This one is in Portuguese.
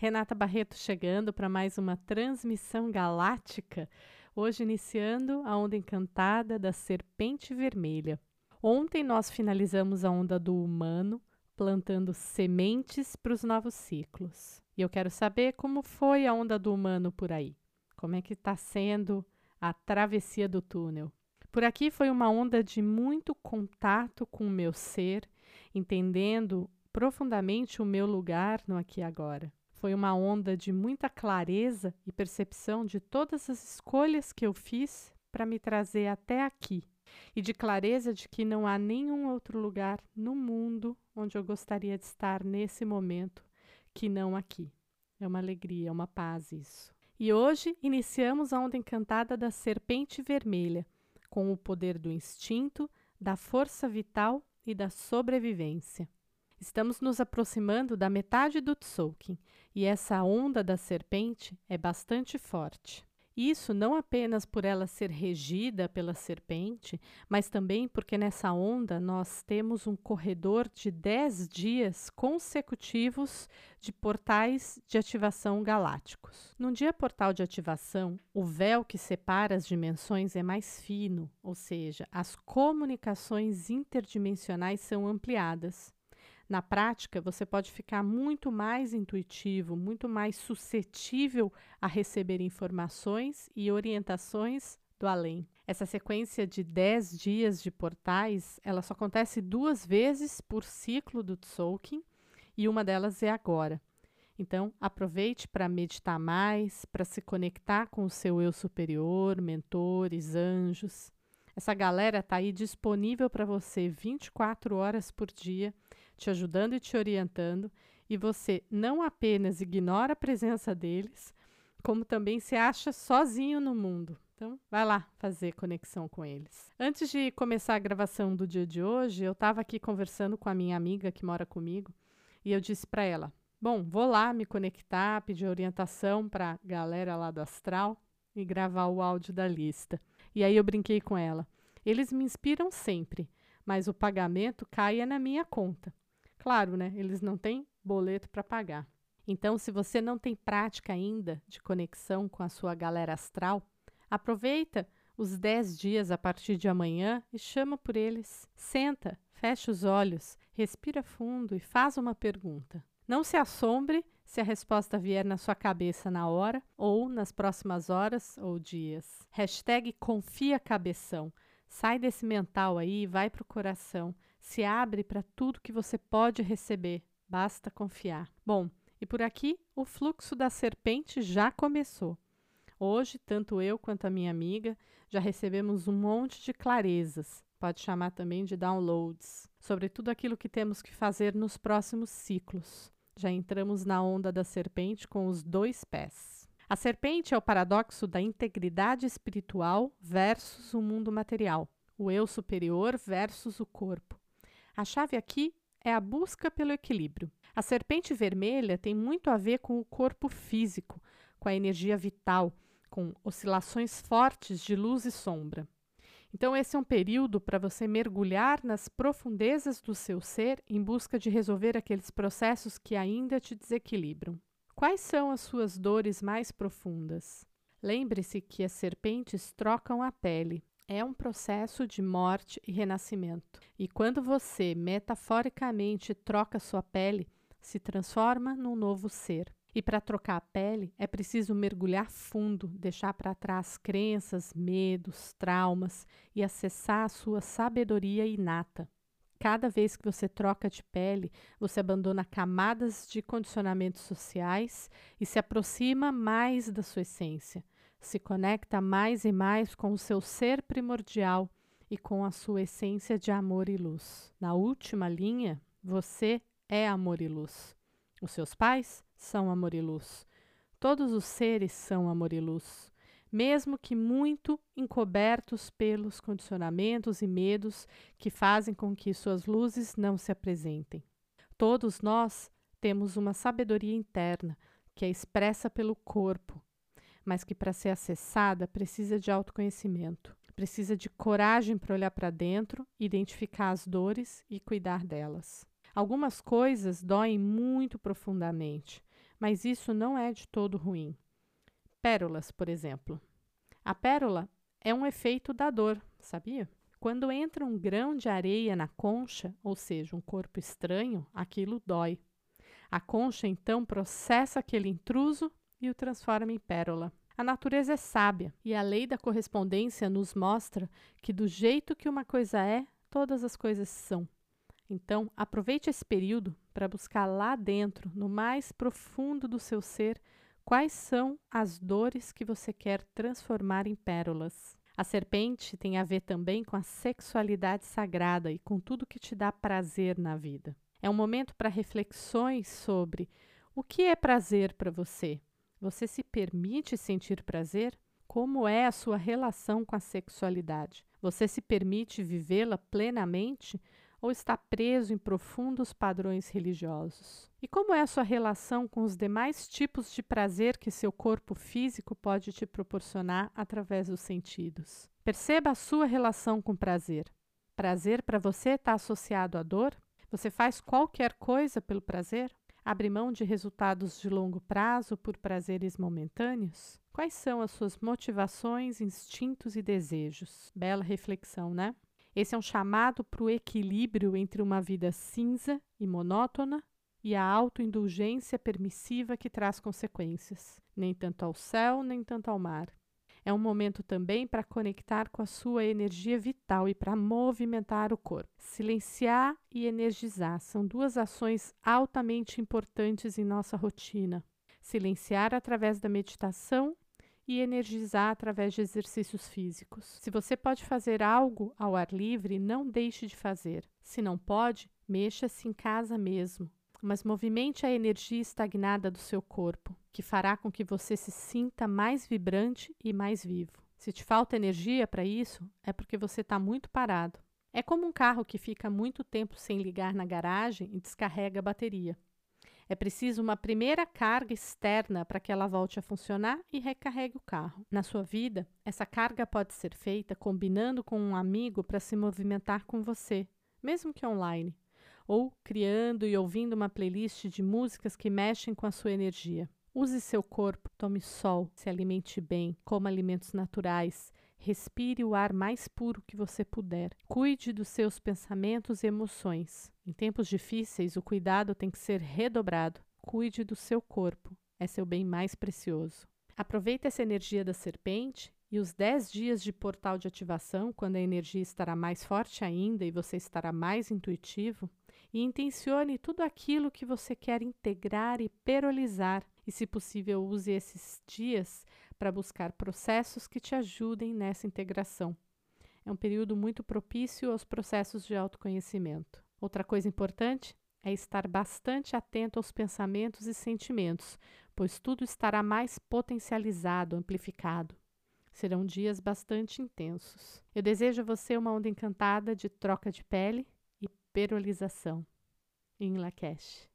Renata Barreto chegando para mais uma transmissão galáctica, hoje iniciando a onda encantada da serpente vermelha. Ontem nós finalizamos a onda do humano, plantando sementes para os novos ciclos. E eu quero saber como foi a onda do humano por aí. Como é que está sendo a travessia do túnel? Por aqui foi uma onda de muito contato com o meu ser, entendendo profundamente o meu lugar no aqui e agora. Foi uma onda de muita clareza e percepção de todas as escolhas que eu fiz para me trazer até aqui, e de clareza de que não há nenhum outro lugar no mundo onde eu gostaria de estar nesse momento que não aqui. É uma alegria, é uma paz isso. E hoje iniciamos a onda encantada da serpente vermelha, com o poder do instinto, da força vital e da sobrevivência. Estamos nos aproximando da metade do Tzolk'in e essa onda da serpente é bastante forte. Isso não apenas por ela ser regida pela serpente, mas também porque nessa onda nós temos um corredor de 10 dias consecutivos de portais de ativação galácticos. Num dia portal de ativação, o véu que separa as dimensões é mais fino, ou seja, as comunicações interdimensionais são ampliadas. Na prática, você pode ficar muito mais intuitivo, muito mais suscetível a receber informações e orientações do além. Essa sequência de 10 dias de portais, ela só acontece duas vezes por ciclo do Tzolk'in e uma delas é agora. Então, aproveite para meditar mais, para se conectar com o seu eu superior, mentores, anjos. Essa galera está aí disponível para você 24 horas por dia te ajudando e te orientando, e você não apenas ignora a presença deles, como também se acha sozinho no mundo. Então, vai lá fazer conexão com eles. Antes de começar a gravação do dia de hoje, eu estava aqui conversando com a minha amiga que mora comigo e eu disse para ela: Bom, vou lá me conectar, pedir orientação para a galera lá do astral e gravar o áudio da lista. E aí eu brinquei com ela: Eles me inspiram sempre, mas o pagamento caia na minha conta. Claro, né? Eles não têm boleto para pagar. Então, se você não tem prática ainda de conexão com a sua galera astral, aproveita os 10 dias a partir de amanhã e chama por eles. Senta, fecha os olhos, respira fundo e faz uma pergunta. Não se assombre se a resposta vier na sua cabeça na hora ou nas próximas horas ou dias. Hashtag confia cabeção. Sai desse mental aí e vai para o coração se abre para tudo que você pode receber, basta confiar. Bom, e por aqui o fluxo da serpente já começou. Hoje, tanto eu quanto a minha amiga já recebemos um monte de clarezas, pode chamar também de downloads, sobre tudo aquilo que temos que fazer nos próximos ciclos. Já entramos na onda da serpente com os dois pés. A serpente é o paradoxo da integridade espiritual versus o mundo material, o eu superior versus o corpo. A chave aqui é a busca pelo equilíbrio. A serpente vermelha tem muito a ver com o corpo físico, com a energia vital, com oscilações fortes de luz e sombra. Então, esse é um período para você mergulhar nas profundezas do seu ser em busca de resolver aqueles processos que ainda te desequilibram. Quais são as suas dores mais profundas? Lembre-se que as serpentes trocam a pele, é um processo de morte e renascimento. E quando você, metaforicamente, troca sua pele, se transforma num novo ser. E para trocar a pele, é preciso mergulhar fundo, deixar para trás crenças, medos, traumas e acessar a sua sabedoria inata. Cada vez que você troca de pele, você abandona camadas de condicionamentos sociais e se aproxima mais da sua essência se conecta mais e mais com o seu ser primordial e com a sua essência de amor e luz. Na última linha, você é amor e luz. Os seus pais são amor e luz. Todos os seres são amor e luz, mesmo que muito encobertos pelos condicionamentos e medos que fazem com que suas luzes não se apresentem. Todos nós temos uma sabedoria interna que é expressa pelo corpo mas que para ser acessada precisa de autoconhecimento, precisa de coragem para olhar para dentro, identificar as dores e cuidar delas. Algumas coisas doem muito profundamente, mas isso não é de todo ruim. Pérolas, por exemplo. A pérola é um efeito da dor, sabia? Quando entra um grão de areia na concha, ou seja, um corpo estranho, aquilo dói. A concha então processa aquele intruso e o transforma em pérola. A natureza é sábia e a lei da correspondência nos mostra que, do jeito que uma coisa é, todas as coisas são. Então, aproveite esse período para buscar lá dentro, no mais profundo do seu ser, quais são as dores que você quer transformar em pérolas. A serpente tem a ver também com a sexualidade sagrada e com tudo que te dá prazer na vida. É um momento para reflexões sobre o que é prazer para você. Você se permite sentir prazer? Como é a sua relação com a sexualidade? Você se permite vivê-la plenamente ou está preso em profundos padrões religiosos? E como é a sua relação com os demais tipos de prazer que seu corpo físico pode te proporcionar através dos sentidos? Perceba a sua relação com prazer. Prazer para você está associado à dor? Você faz qualquer coisa pelo prazer? Abre mão de resultados de longo prazo por prazeres momentâneos? Quais são as suas motivações, instintos e desejos? Bela reflexão, né? Esse é um chamado para o equilíbrio entre uma vida cinza e monótona e a autoindulgência permissiva que traz consequências, nem tanto ao céu, nem tanto ao mar. É um momento também para conectar com a sua energia vital e para movimentar o corpo. Silenciar e energizar são duas ações altamente importantes em nossa rotina. Silenciar através da meditação e energizar através de exercícios físicos. Se você pode fazer algo ao ar livre, não deixe de fazer. Se não pode, mexa-se em casa mesmo mas movimente a energia estagnada do seu corpo, que fará com que você se sinta mais vibrante e mais vivo. Se te falta energia para isso, é porque você está muito parado. É como um carro que fica muito tempo sem ligar na garagem e descarrega a bateria. É preciso uma primeira carga externa para que ela volte a funcionar e recarregue o carro. Na sua vida, essa carga pode ser feita combinando com um amigo para se movimentar com você, mesmo que online ou criando e ouvindo uma playlist de músicas que mexem com a sua energia. Use seu corpo, tome sol, se alimente bem, coma alimentos naturais, respire o ar mais puro que você puder. Cuide dos seus pensamentos e emoções. Em tempos difíceis, o cuidado tem que ser redobrado. Cuide do seu corpo, é seu bem mais precioso. Aproveite essa energia da serpente e os 10 dias de portal de ativação, quando a energia estará mais forte ainda e você estará mais intuitivo, e intencione tudo aquilo que você quer integrar e perolizar, e, se possível, use esses dias para buscar processos que te ajudem nessa integração. É um período muito propício aos processos de autoconhecimento. Outra coisa importante é estar bastante atento aos pensamentos e sentimentos, pois tudo estará mais potencializado, amplificado. Serão dias bastante intensos. Eu desejo a você uma onda encantada de troca de pele perolização em Lakesh.